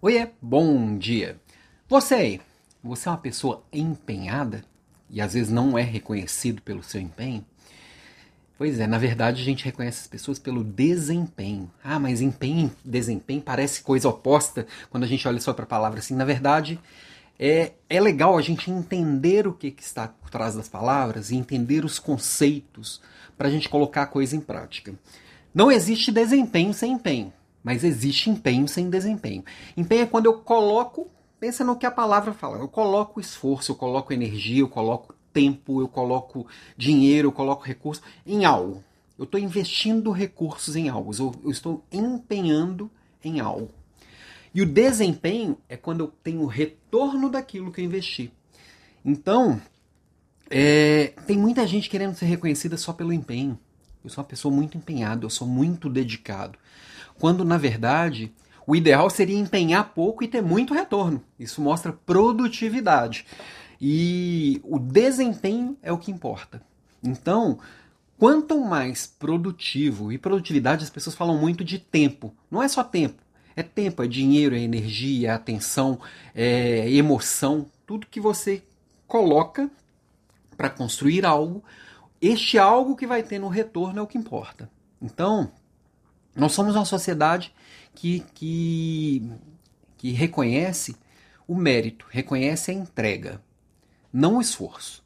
Oiê, bom dia. Você aí, você é uma pessoa empenhada e às vezes não é reconhecido pelo seu empenho? Pois é, na verdade a gente reconhece as pessoas pelo desempenho. Ah, mas empenho, desempenho parece coisa oposta quando a gente olha só para a palavra assim. Na verdade, é, é legal a gente entender o que, que está por trás das palavras e entender os conceitos para a gente colocar a coisa em prática. Não existe desempenho sem empenho. Mas existe empenho sem desempenho. Empenho é quando eu coloco, pensa no que a palavra fala, eu coloco esforço, eu coloco energia, eu coloco tempo, eu coloco dinheiro, eu coloco recurso em algo. Eu estou investindo recursos em algo, eu, estou empenhando em algo. E o desempenho é quando eu tenho retorno daquilo que eu investi. Então, é, tem muita gente querendo ser reconhecida só pelo empenho. Eu sou uma pessoa muito empenhada, eu sou muito dedicado. Quando, na verdade, o ideal seria empenhar pouco e ter muito retorno. Isso mostra produtividade. E o desempenho é o que importa. Então, quanto mais produtivo, e produtividade as pessoas falam muito de tempo. Não é só tempo. É tempo, é dinheiro, é energia, é atenção, é emoção, tudo que você coloca para construir algo este algo que vai ter no retorno é o que importa. Então, nós somos uma sociedade que, que, que reconhece o mérito, reconhece a entrega, não o esforço.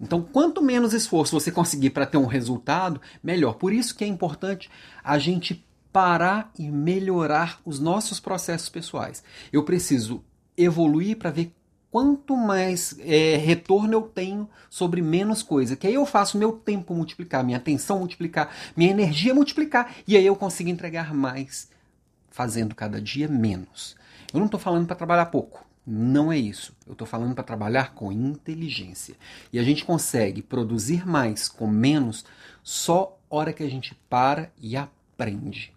Então, quanto menos esforço você conseguir para ter um resultado, melhor. Por isso que é importante a gente parar e melhorar os nossos processos pessoais. Eu preciso evoluir para ver quanto mais é, retorno eu tenho sobre menos coisa. Que aí eu faço meu tempo multiplicar, minha atenção multiplicar, minha energia multiplicar, e aí eu consigo entregar mais, fazendo cada dia menos. Eu não estou falando para trabalhar pouco. Não é isso. Eu estou falando para trabalhar com inteligência. E a gente consegue produzir mais com menos só hora que a gente para e aprende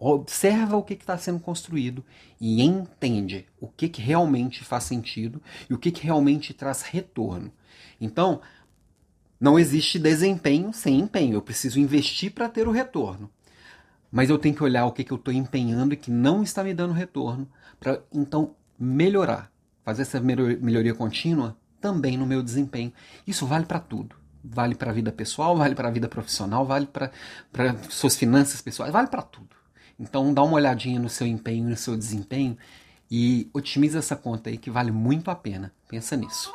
observa o que está sendo construído e entende o que, que realmente faz sentido e o que, que realmente traz retorno. Então, não existe desempenho sem empenho. Eu preciso investir para ter o retorno. Mas eu tenho que olhar o que, que eu estou empenhando e que não está me dando retorno, para então melhorar. Fazer essa melhoria contínua também no meu desempenho. Isso vale para tudo. Vale para a vida pessoal, vale para a vida profissional, vale para suas finanças pessoais, vale para tudo. Então dá uma olhadinha no seu empenho, no seu desempenho e otimiza essa conta aí que vale muito a pena. Pensa nisso.